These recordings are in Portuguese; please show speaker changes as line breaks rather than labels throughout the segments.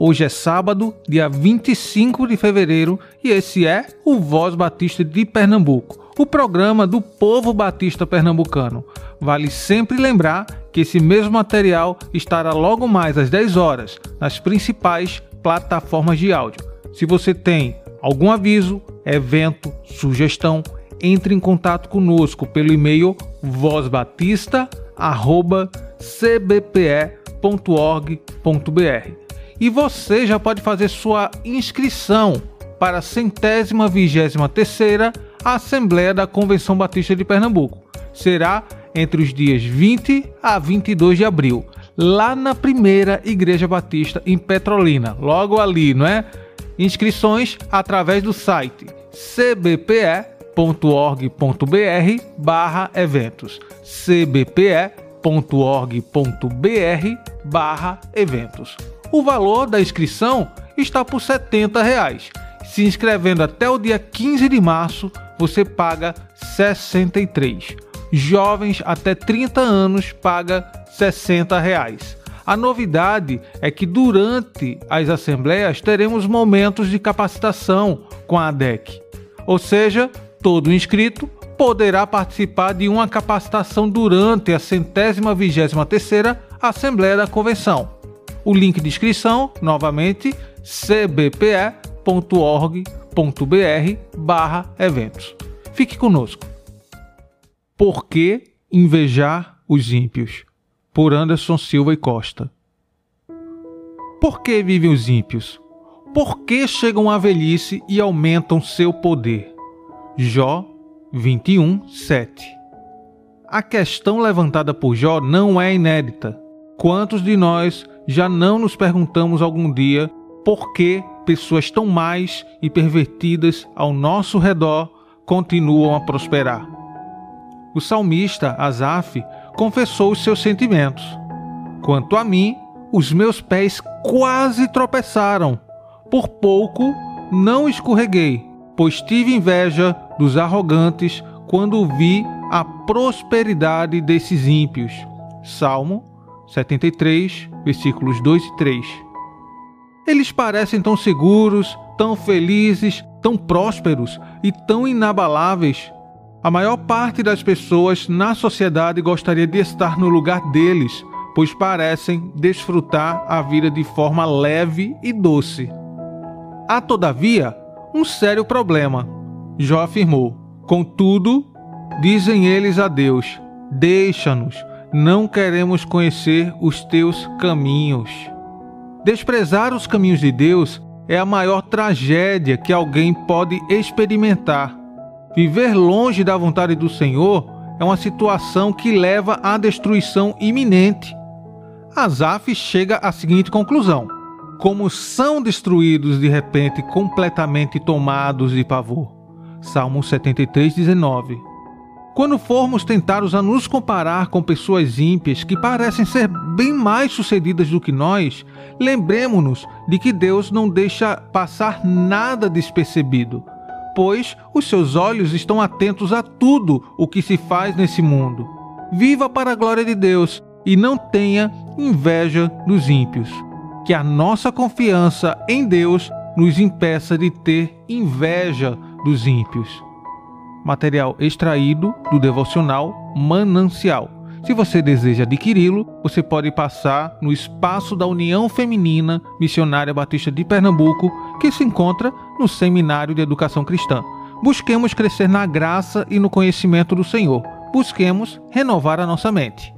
Hoje é sábado, dia 25 de fevereiro, e esse é o Voz Batista de Pernambuco, o programa do povo batista pernambucano. Vale sempre lembrar que esse mesmo material estará logo mais às 10 horas nas principais plataformas de áudio. Se você tem algum aviso, evento, sugestão, entre em contato conosco pelo e-mail vozbatista@cbpe.org.br e você já pode fazer sua inscrição para a centésima vigésima terceira Assembleia da Convenção Batista de Pernambuco. Será entre os dias 20 a 22 de abril, lá na primeira Igreja Batista em Petrolina, logo ali, não é? Inscrições através do site cbpe.org.br barra eventos cbpe.org.br barra eventos o valor da inscrição está por 70 reais. Se inscrevendo até o dia 15 de março, você paga R$ 63. Jovens até 30 anos paga 60 reais. A novidade é que durante as assembleias teremos momentos de capacitação com a ADEC. Ou seja, todo inscrito poderá participar de uma capacitação durante a centésima vigésima terceira Assembleia da Convenção. O link de inscrição, novamente, cbpe.org.br eventos. Fique conosco. Por que invejar os ímpios? Por Anderson Silva e Costa. Por que vivem os ímpios? Por que chegam à velhice e aumentam seu poder? Jó 21, 7. A questão levantada por Jó não é inédita. Quantos de nós já não nos perguntamos algum dia por que pessoas tão mais e pervertidas ao nosso redor continuam a prosperar? O salmista Asaf confessou os seus sentimentos. Quanto a mim, os meus pés quase tropeçaram. Por pouco não escorreguei, pois tive inveja dos arrogantes quando vi a prosperidade desses ímpios. Salmo 73, versículos 2 e 3. Eles parecem tão seguros, tão felizes, tão prósperos e tão inabaláveis. A maior parte das pessoas na sociedade gostaria de estar no lugar deles, pois parecem desfrutar a vida de forma leve e doce. Há, todavia, um sério problema. Jó afirmou: Contudo, dizem eles a Deus: Deixa-nos, não queremos conhecer os teus caminhos. Desprezar os caminhos de Deus é a maior tragédia que alguém pode experimentar. Viver longe da vontade do Senhor é uma situação que leva à destruição iminente. Asaf chega à seguinte conclusão: como são destruídos de repente, completamente tomados de pavor. Salmo 73, 19. Quando formos tentados a nos comparar com pessoas ímpias que parecem ser bem mais sucedidas do que nós, lembremos-nos de que Deus não deixa passar nada despercebido, pois os seus olhos estão atentos a tudo o que se faz nesse mundo. Viva para a glória de Deus e não tenha inveja dos ímpios. Que a nossa confiança em Deus nos impeça de ter inveja dos ímpios material extraído do devocional Manancial. Se você deseja adquiri-lo, você pode passar no espaço da União Feminina Missionária Batista de Pernambuco, que se encontra no Seminário de Educação Cristã. Busquemos crescer na graça e no conhecimento do Senhor. Busquemos renovar a nossa mente.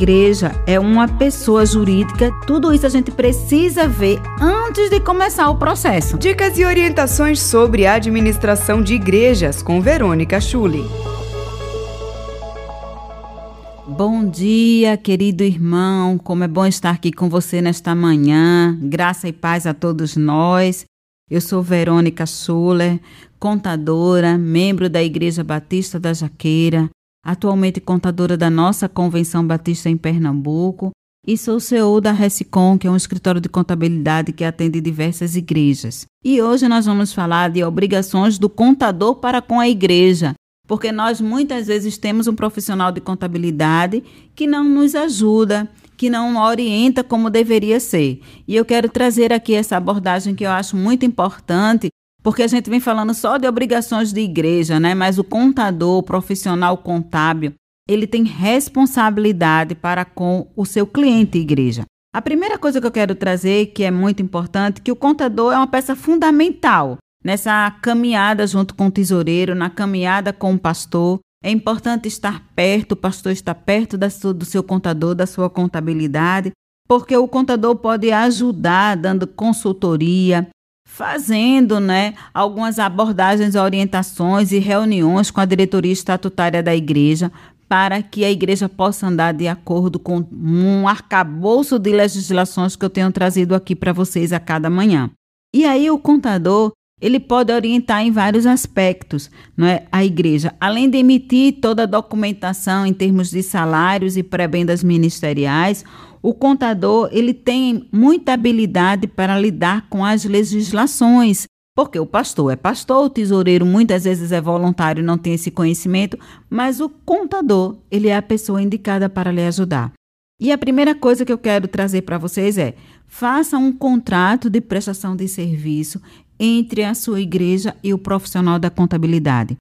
Igreja é uma pessoa jurídica. Tudo isso a gente precisa ver antes de começar o processo.
Dicas e orientações sobre a administração de igrejas com Verônica Schulli.
Bom dia, querido irmão. Como é bom estar aqui com você nesta manhã. Graça e paz a todos nós. Eu sou Verônica Schuller, contadora, membro da Igreja Batista da Jaqueira, atualmente contadora da nossa Convenção Batista em Pernambuco, e sou CEO da Recicom, que é um escritório de contabilidade que atende diversas igrejas. E hoje nós vamos falar de obrigações do contador para com a igreja, porque nós muitas vezes temos um profissional de contabilidade que não nos ajuda, que não orienta como deveria ser. E eu quero trazer aqui essa abordagem que eu acho muito importante, porque a gente vem falando só de obrigações de igreja, né? Mas o contador, o profissional contábil, ele tem responsabilidade para com o seu cliente igreja. A primeira coisa que eu quero trazer, que é muito importante, que o contador é uma peça fundamental nessa caminhada junto com o tesoureiro, na caminhada com o pastor, é importante estar perto, o pastor está perto do seu contador, da sua contabilidade, porque o contador pode ajudar dando consultoria, fazendo né, algumas abordagens, orientações e reuniões com a diretoria estatutária da igreja para que a igreja possa andar de acordo com um arcabouço de legislações que eu tenho trazido aqui para vocês a cada manhã. E aí o contador ele pode orientar em vários aspectos não é, a igreja. Além de emitir toda a documentação em termos de salários e prebendas ministeriais, o contador ele tem muita habilidade para lidar com as legislações. Porque o pastor é pastor, o tesoureiro muitas vezes é voluntário não tem esse conhecimento, mas o contador, ele é a pessoa indicada para lhe ajudar. E a primeira coisa que eu quero trazer para vocês é: faça um contrato de prestação de serviço entre a sua igreja e o profissional da contabilidade.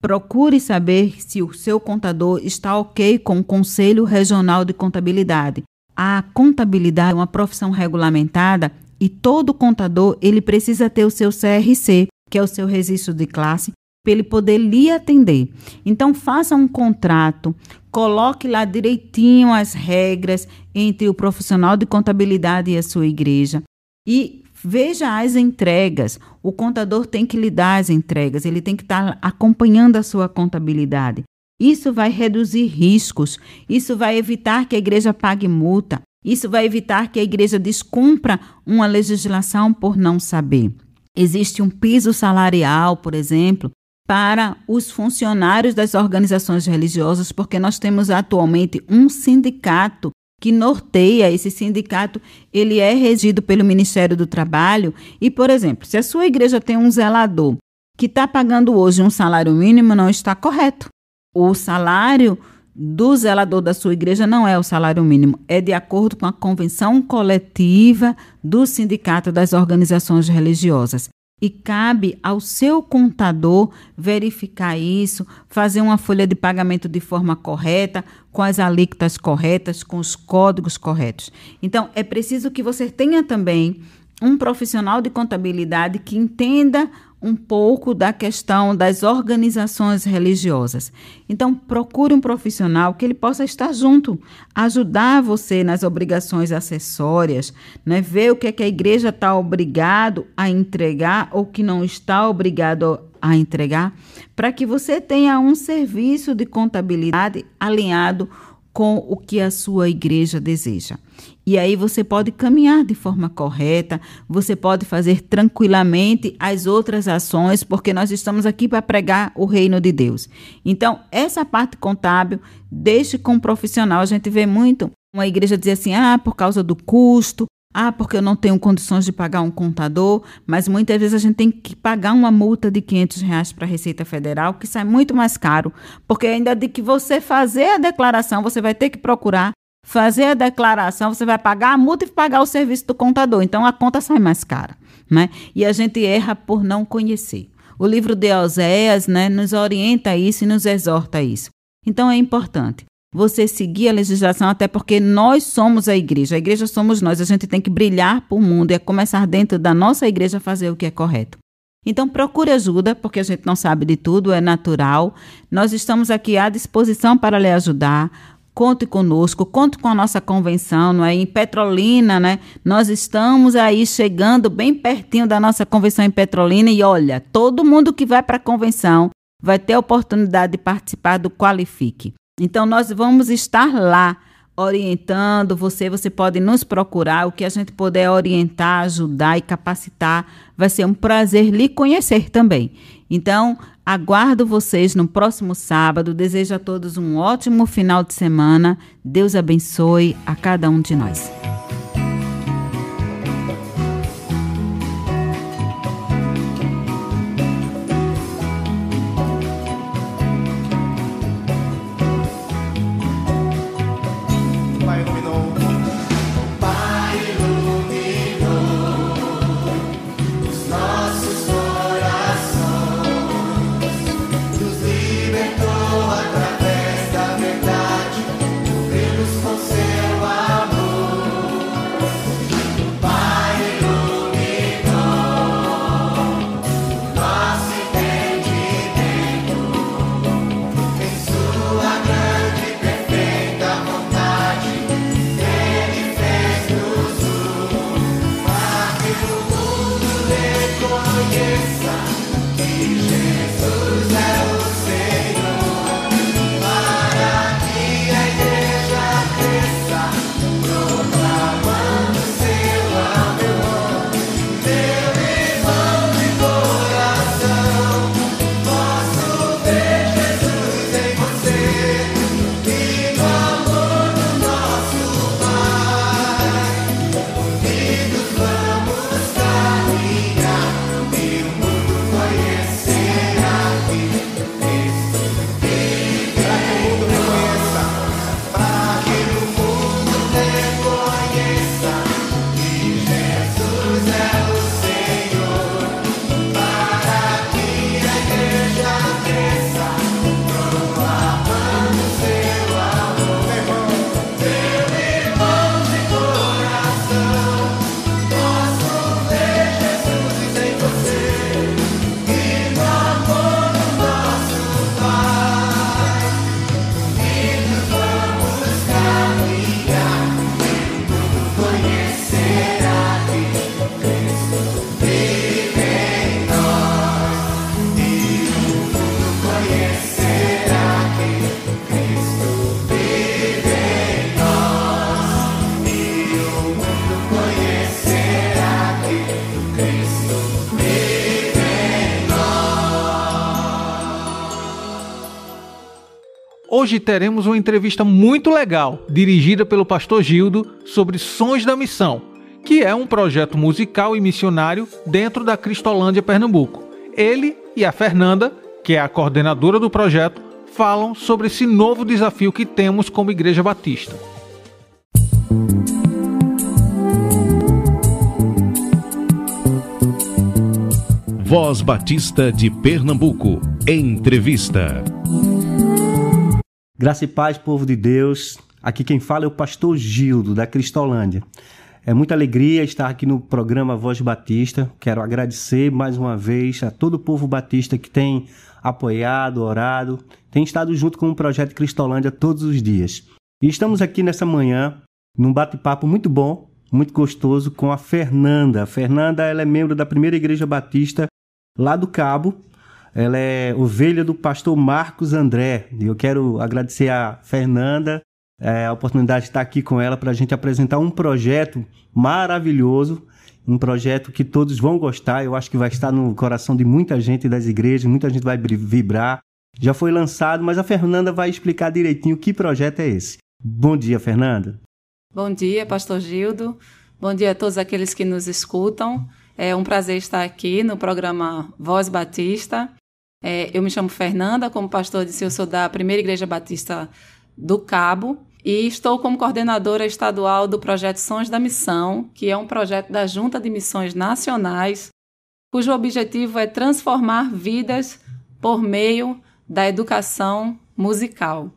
Procure saber se o seu contador está ok com o Conselho Regional de Contabilidade. A contabilidade é uma profissão regulamentada e todo contador ele precisa ter o seu CRC, que é o seu registro de classe, para ele poder lhe atender. Então faça um contrato, coloque lá direitinho as regras entre o profissional de contabilidade e a sua igreja e Veja as entregas. O contador tem que lhe dar as entregas, ele tem que estar acompanhando a sua contabilidade. Isso vai reduzir riscos, isso vai evitar que a igreja pague multa, isso vai evitar que a igreja descumpra uma legislação por não saber. Existe um piso salarial, por exemplo, para os funcionários das organizações religiosas, porque nós temos atualmente um sindicato que norteia esse sindicato, ele é regido pelo Ministério do Trabalho. E, por exemplo, se a sua igreja tem um zelador que está pagando hoje um salário mínimo, não está correto. O salário do zelador da sua igreja não é o salário mínimo, é de acordo com a convenção coletiva do Sindicato das Organizações Religiosas e cabe ao seu contador verificar isso, fazer uma folha de pagamento de forma correta, com as alíquotas corretas, com os códigos corretos. Então, é preciso que você tenha também um profissional de contabilidade que entenda um pouco da questão das organizações religiosas. Então, procure um profissional que ele possa estar junto, ajudar você nas obrigações acessórias, né? ver o que, é que a igreja está obrigado a entregar ou que não está obrigado a entregar, para que você tenha um serviço de contabilidade alinhado com o que a sua igreja deseja. E aí você pode caminhar de forma correta, você pode fazer tranquilamente as outras ações, porque nós estamos aqui para pregar o reino de Deus. Então, essa parte contábil, deixe com profissional. A gente vê muito uma igreja dizer assim: ah, por causa do custo, ah, porque eu não tenho condições de pagar um contador, mas muitas vezes a gente tem que pagar uma multa de 500 reais para a Receita Federal, que sai muito mais caro, porque ainda de que você fazer a declaração, você vai ter que procurar fazer a declaração, você vai pagar a multa e pagar o serviço do contador. Então a conta sai mais cara, né? E a gente erra por não conhecer. O livro de Oséias, né, nos orienta a isso e nos exorta a isso. Então é importante você seguir a legislação, até porque nós somos a igreja. A igreja somos nós. A gente tem que brilhar para o mundo e é começar dentro da nossa igreja a fazer o que é correto. Então procure ajuda, porque a gente não sabe de tudo, é natural. Nós estamos aqui à disposição para lhe ajudar conte conosco, conte com a nossa convenção, não é? Em Petrolina, né? Nós estamos aí chegando bem pertinho da nossa convenção em Petrolina e olha, todo mundo que vai para a convenção vai ter a oportunidade de participar do Qualifique. Então nós vamos estar lá orientando você, você pode nos procurar, o que a gente puder orientar, ajudar e capacitar, vai ser um prazer lhe conhecer também. Então, aguardo vocês no próximo sábado. Desejo a todos um ótimo final de semana. Deus abençoe a cada um de nós.
Hoje teremos uma entrevista muito legal, dirigida pelo pastor Gildo, sobre Sons da Missão, que é um projeto musical e missionário dentro da Cristolândia Pernambuco. Ele e a Fernanda, que é a coordenadora do projeto, falam sobre esse novo desafio que temos como Igreja Batista.
Voz Batista de Pernambuco. Entrevista.
Graça e paz, povo de Deus. Aqui quem fala é o pastor Gildo, da Cristolândia. É muita alegria estar aqui no programa Voz Batista. Quero agradecer mais uma vez a todo o povo batista que tem apoiado, orado, tem estado junto com o projeto Cristolândia todos os dias. E estamos aqui nessa manhã num bate-papo muito bom, muito gostoso com a Fernanda. A Fernanda ela é membro da Primeira Igreja Batista lá do Cabo, ela é ovelha do pastor Marcos André. E eu quero agradecer a Fernanda é, a oportunidade de estar aqui com ela para a gente apresentar um projeto maravilhoso, um projeto que todos vão gostar. Eu acho que vai estar no coração de muita gente das igrejas, muita gente vai vibrar. Já foi lançado, mas a Fernanda vai explicar direitinho que projeto é esse. Bom dia, Fernanda.
Bom dia, Pastor Gildo. Bom dia a todos aqueles que nos escutam. É um prazer estar aqui no programa Voz Batista. É, eu me chamo Fernanda, como pastor disse, eu sou da Primeira Igreja Batista do Cabo e estou como coordenadora estadual do projeto Sons da Missão, que é um projeto da Junta de Missões Nacionais, cujo objetivo é transformar vidas por meio da educação musical.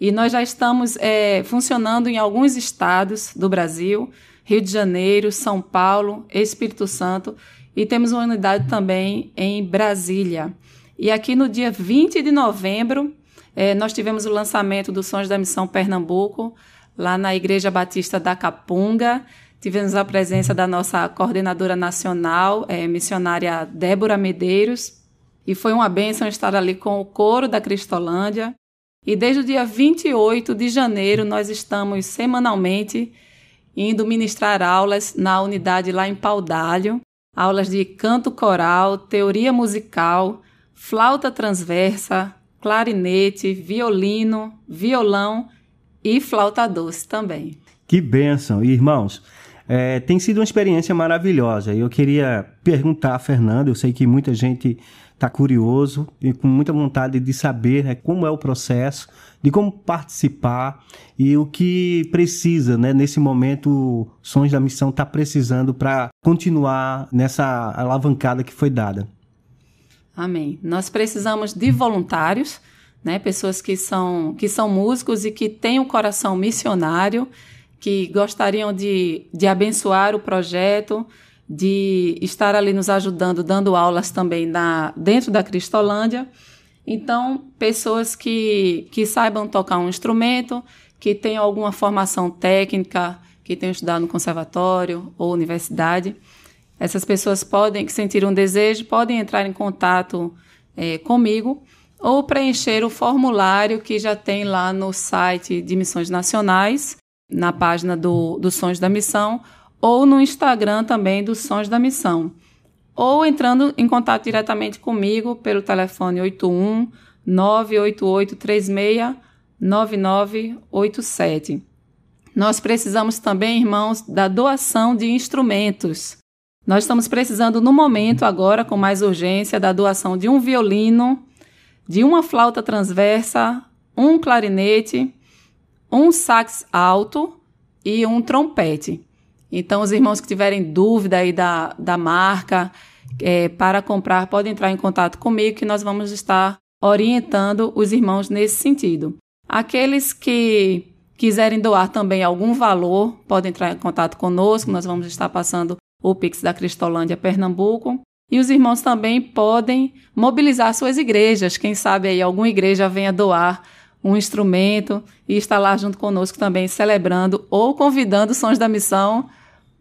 E nós já estamos é, funcionando em alguns estados do Brasil, Rio de Janeiro, São Paulo, Espírito Santo, e temos uma unidade também em Brasília. E aqui no dia 20 de novembro, é, nós tivemos o lançamento do Sons da Missão Pernambuco, lá na Igreja Batista da Capunga. Tivemos a presença da nossa coordenadora nacional, é, missionária Débora Medeiros, e foi uma bênção estar ali com o coro da Cristolândia. E desde o dia 28 de janeiro, nós estamos semanalmente indo ministrar aulas na unidade lá em Paudalho, aulas de canto coral, teoria musical, flauta transversa, clarinete, violino, violão e flauta doce também.
Que bênção! Irmãos, é, tem sido uma experiência maravilhosa. Eu queria perguntar a Fernanda, eu sei que muita gente está curioso e com muita vontade de saber né, como é o processo, de como participar e o que precisa, né, nesse momento, Sons da Missão está precisando para continuar nessa alavancada que foi dada.
Amém. Nós precisamos de voluntários, né, pessoas que são, que são músicos e que têm um coração missionário, que gostariam de, de abençoar o projeto, de estar ali nos ajudando, dando aulas também na, dentro da Cristolândia. Então, pessoas que, que saibam tocar um instrumento, que tenham alguma formação técnica, que tenham estudado no conservatório ou universidade. Essas pessoas podem, que sentiram um desejo, podem entrar em contato é, comigo ou preencher o formulário que já tem lá no site de Missões Nacionais, na página do, do Sonhos da Missão, ou no Instagram também dos Sons da Missão, ou entrando em contato diretamente comigo pelo telefone 81 988 36 9987. Nós precisamos também, irmãos, da doação de instrumentos. Nós estamos precisando no momento agora com mais urgência da doação de um violino, de uma flauta transversa, um clarinete, um sax alto e um trompete. Então, os irmãos que tiverem dúvida aí da, da marca é, para comprar, podem entrar em contato comigo que nós vamos estar orientando os irmãos nesse sentido. Aqueles que quiserem doar também algum valor, podem entrar em contato conosco, nós vamos estar passando o Pix da Cristolândia Pernambuco. E os irmãos também podem mobilizar suas igrejas. Quem sabe aí alguma igreja venha doar um instrumento e estar lá junto conosco também celebrando ou convidando sons da missão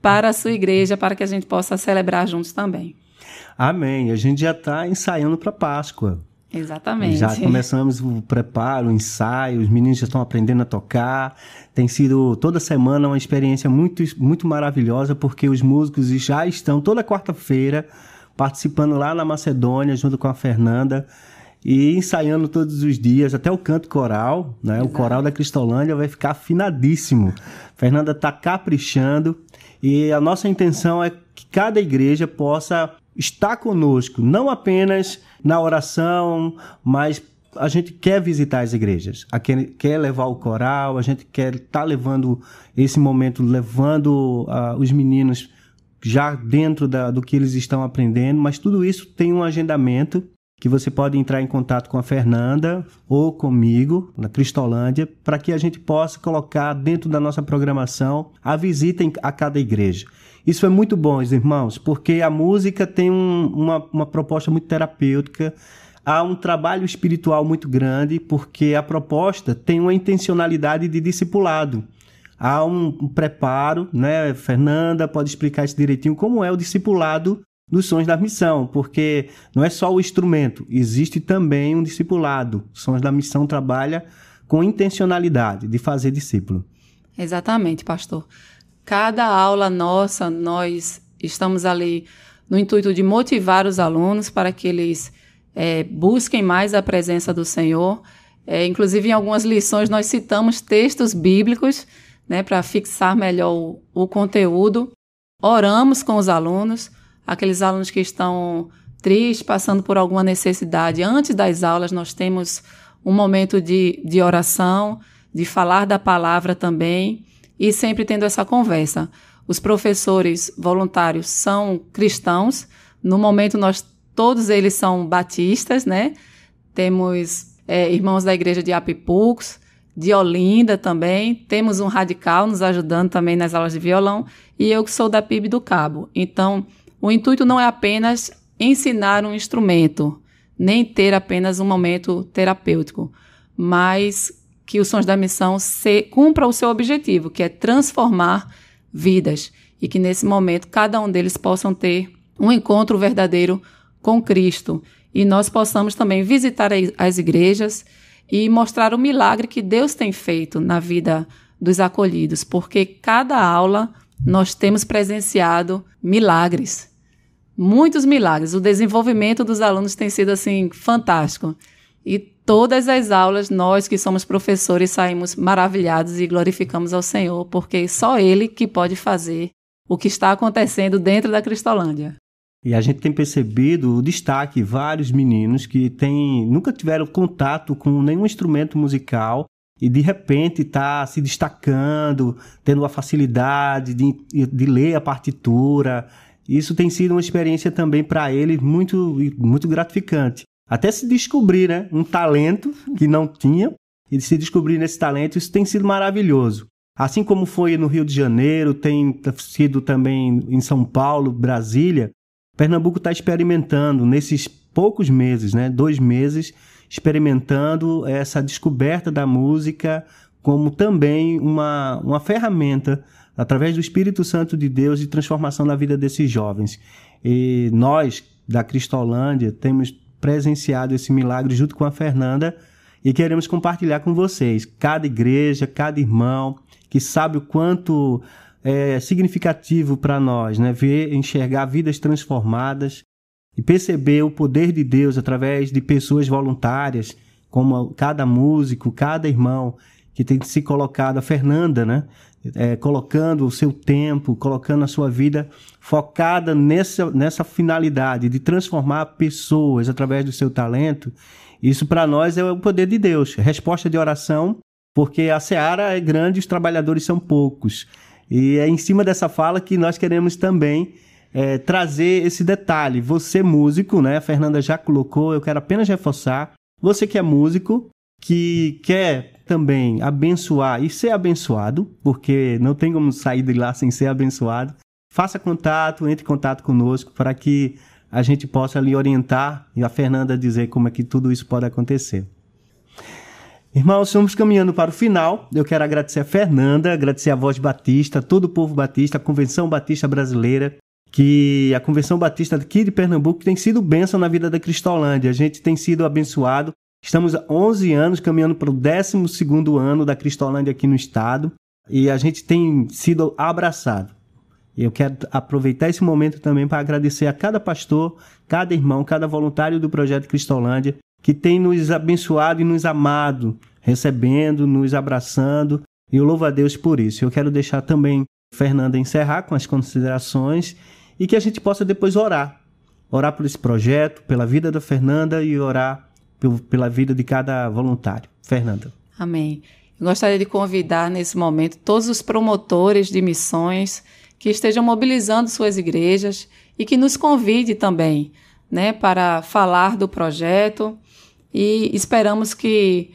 para a sua igreja, para que a gente possa celebrar juntos também.
Amém. A gente já está ensaiando para Páscoa.
Exatamente.
Já começamos o preparo, o ensaio, os meninos já estão aprendendo a tocar. Tem sido toda semana uma experiência muito, muito maravilhosa, porque os músicos já estão toda quarta-feira participando lá na Macedônia, junto com a Fernanda, e ensaiando todos os dias, até o canto coral, né? Exato. O coral da Cristolândia vai ficar afinadíssimo. Fernanda está caprichando e a nossa intenção é que cada igreja possa estar conosco, não apenas na oração, mas a gente quer visitar as igrejas, a quer, quer levar o coral, a gente quer estar tá levando esse momento, levando uh, os meninos já dentro da, do que eles estão aprendendo, mas tudo isso tem um agendamento que você pode entrar em contato com a Fernanda ou comigo, na Cristolândia, para que a gente possa colocar dentro da nossa programação a visita a cada igreja. Isso é muito bom, irmãos, porque a música tem um, uma, uma proposta muito terapêutica, há um trabalho espiritual muito grande, porque a proposta tem uma intencionalidade de discipulado. Há um, preparo, né? Fernanda pode explicar isso direitinho, como é o discipulado dos Sons da Missão, porque não é só o instrumento, existe também um discipulado. Sons da Missão trabalha com intencionalidade de fazer discípulo.
Exatamente, pastor. Cada aula nossa, nós estamos ali no intuito de motivar os alunos para que eles é, busquem mais a presença do Senhor. É, inclusive, em algumas lições, nós citamos textos bíblicos né, para fixar melhor o, o conteúdo. Oramos com os alunos aqueles alunos que estão tristes, passando por alguma necessidade. Antes das aulas, nós temos um momento de, de oração, de falar da palavra também, e sempre tendo essa conversa. Os professores voluntários são cristãos. No momento, nós todos eles são batistas, né? Temos é, irmãos da igreja de Apipux, de Olinda também. Temos um radical nos ajudando também nas aulas de violão. E eu que sou da PIB do Cabo. Então, o intuito não é apenas ensinar um instrumento, nem ter apenas um momento terapêutico, mas que os Sons da Missão se, cumpra o seu objetivo, que é transformar vidas, e que nesse momento cada um deles possam ter um encontro verdadeiro com Cristo. E nós possamos também visitar as igrejas e mostrar o milagre que Deus tem feito na vida dos acolhidos, porque cada aula nós temos presenciado milagres, muitos milagres. O desenvolvimento dos alunos tem sido assim fantástico. E todas as aulas, nós que somos professores, saímos maravilhados e glorificamos ao Senhor, porque só Ele que pode fazer o que está acontecendo dentro da Cristolândia.
E a gente tem percebido o destaque, vários meninos que têm, nunca tiveram contato com nenhum instrumento musical e de repente está se destacando, tendo a facilidade de, de ler a partitura. Isso tem sido uma experiência também para eles muito, muito gratificante. Até se descobrir né, um talento que não tinha e se descobrir nesse talento, isso tem sido maravilhoso. Assim como foi no Rio de Janeiro, tem sido também em São Paulo, Brasília, Pernambuco está experimentando nesses poucos meses, né, dois meses, experimentando essa descoberta da música como também uma, uma ferramenta através do Espírito Santo de Deus de transformação na vida desses jovens. E nós da Cristolândia temos presenciado esse milagre junto com a Fernanda e queremos compartilhar com vocês. Cada igreja, cada irmão que sabe o quanto é, significativo para nós, né? Ver, enxergar vidas transformadas e perceber o poder de Deus através de pessoas voluntárias, como cada músico, cada irmão que tem se colocado, a Fernanda, né? É, colocando o seu tempo, colocando a sua vida focada nessa, nessa finalidade de transformar pessoas através do seu talento, isso para nós é o poder de Deus. Resposta de oração, porque a seara é grande e os trabalhadores são poucos. E é em cima dessa fala que nós queremos também é, trazer esse detalhe. Você, músico, né? A Fernanda já colocou, eu quero apenas reforçar. Você que é músico, que quer também abençoar e ser abençoado, porque não tem como sair de lá sem ser abençoado, faça contato, entre em contato conosco para que a gente possa lhe orientar e a Fernanda dizer como é que tudo isso pode acontecer. Irmãos, estamos caminhando para o final. Eu quero agradecer a Fernanda, agradecer a Voz Batista, todo o povo batista, a Convenção Batista Brasileira, que a Convenção Batista aqui de Pernambuco tem sido bênção na vida da Cristolândia. A gente tem sido abençoado. Estamos há 11 anos caminhando para o 12 ano da Cristolândia aqui no estado e a gente tem sido abraçado. Eu quero aproveitar esse momento também para agradecer a cada pastor, cada irmão, cada voluntário do projeto Cristolândia que tem nos abençoado e nos amado, recebendo, nos abraçando, e eu louvo a Deus por isso. Eu quero deixar também Fernanda encerrar com as considerações e que a gente possa depois orar. Orar por esse projeto, pela vida da Fernanda e orar pela vida de cada voluntário. Fernanda.
Amém. Eu gostaria de convidar nesse momento todos os promotores de missões que estejam mobilizando suas igrejas e que nos convide também, né, para falar do projeto e esperamos que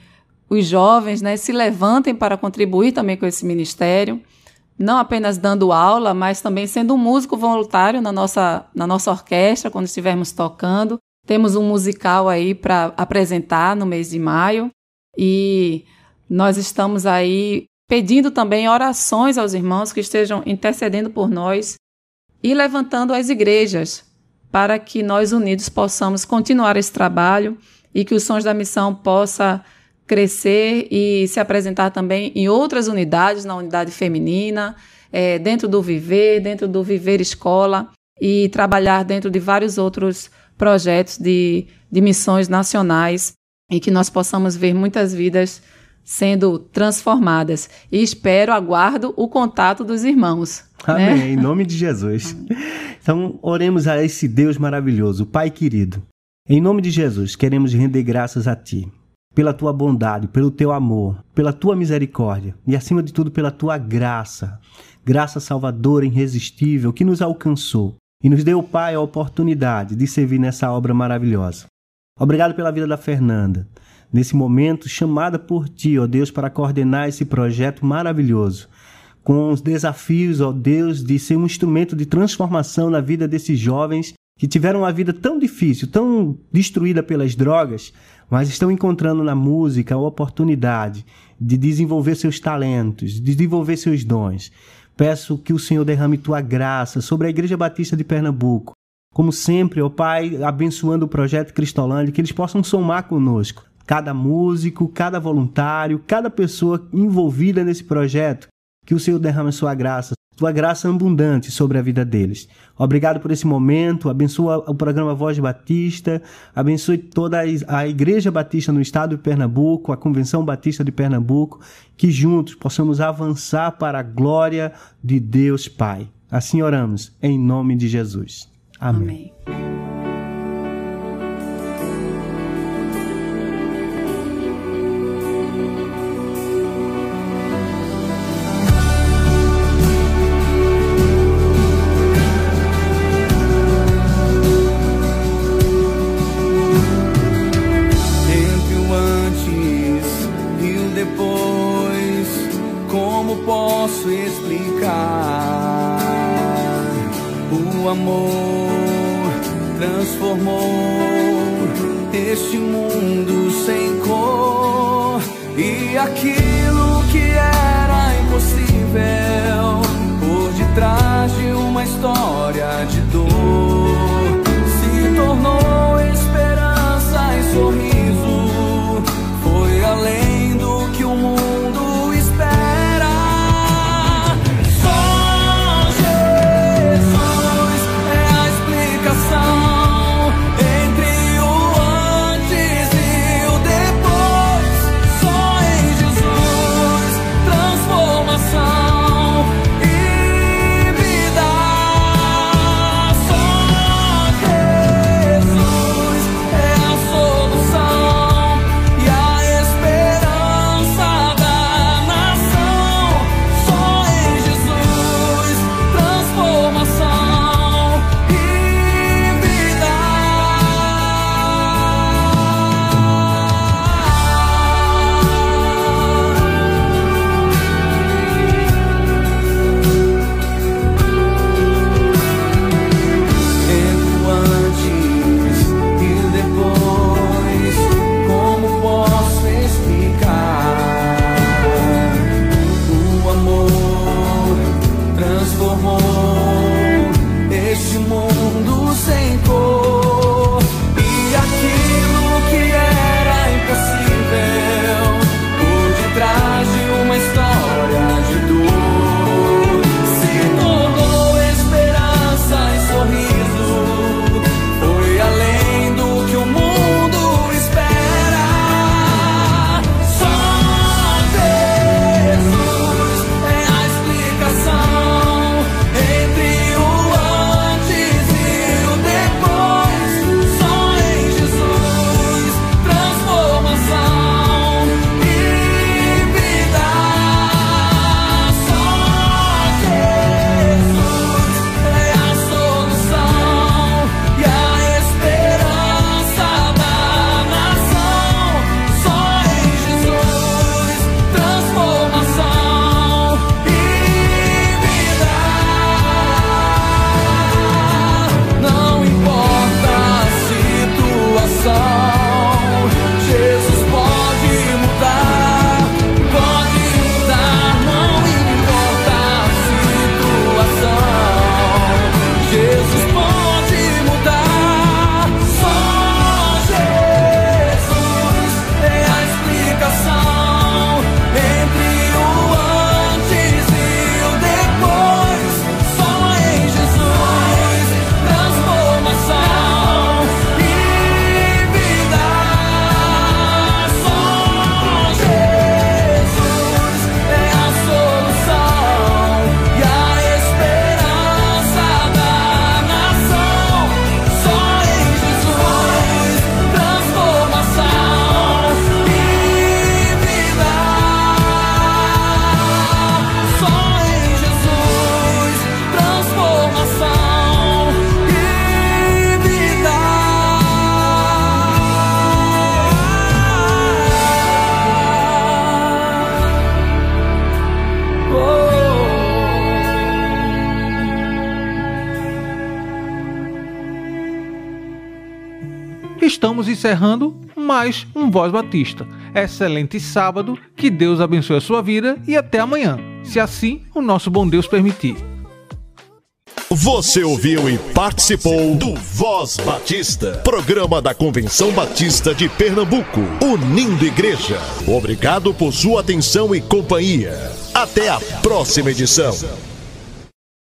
os jovens né, se levantem para contribuir também com esse ministério, não apenas dando aula, mas também sendo um músico voluntário na nossa, na nossa orquestra, quando estivermos tocando. Temos um musical aí para apresentar no mês de maio e nós estamos aí pedindo também orações aos irmãos que estejam intercedendo por nós e levantando as igrejas para que nós unidos possamos continuar esse trabalho e que os Sons da Missão possa crescer e se apresentar também em outras unidades, na unidade feminina, é, dentro do Viver, dentro do Viver Escola e trabalhar dentro de vários outros projetos de, de missões nacionais e que nós possamos ver muitas vidas sendo transformadas. E espero, aguardo o contato dos irmãos.
Né? Amém, né? em nome de Jesus. Então, oremos a esse Deus maravilhoso, Pai querido. Em nome de Jesus, queremos render graças a Ti, pela Tua bondade, pelo Teu amor, pela Tua misericórdia e, acima de tudo, pela Tua graça. Graça salvadora, irresistível, que nos alcançou e nos deu, Pai, a oportunidade de servir nessa obra maravilhosa. Obrigado pela vida da Fernanda, nesse momento chamada por Ti, ó Deus, para coordenar esse projeto maravilhoso com os desafios, ó Deus, de ser um instrumento de transformação na vida desses jovens que tiveram uma vida tão difícil, tão destruída pelas drogas,
mas estão encontrando na música a oportunidade de desenvolver seus talentos, de desenvolver seus dons. Peço que o Senhor derrame tua graça sobre a Igreja Batista de Pernambuco. Como sempre, ó Pai, abençoando o projeto Cristolândia, que eles possam somar conosco. Cada músico, cada voluntário, cada pessoa envolvida nesse projeto, que o Senhor derrame sua graça tua graça abundante sobre a vida deles. Obrigado por esse momento, abençoa o programa Voz Batista, abençoe toda a Igreja Batista no estado de Pernambuco, a Convenção Batista de Pernambuco, que juntos possamos avançar para a glória de Deus Pai. Assim oramos, em nome de Jesus. Amém. Amém.
explicar. O amor transformou
este mundo sem cor e aquilo que era impossível por detrás de uma história de dor.
Voz Batista. Excelente sábado, que Deus abençoe a sua vida e até amanhã, se assim o nosso bom Deus permitir.
Você ouviu e participou do Voz Batista, programa da Convenção Batista de Pernambuco, unindo igreja. Obrigado por sua atenção e companhia. Até a próxima edição.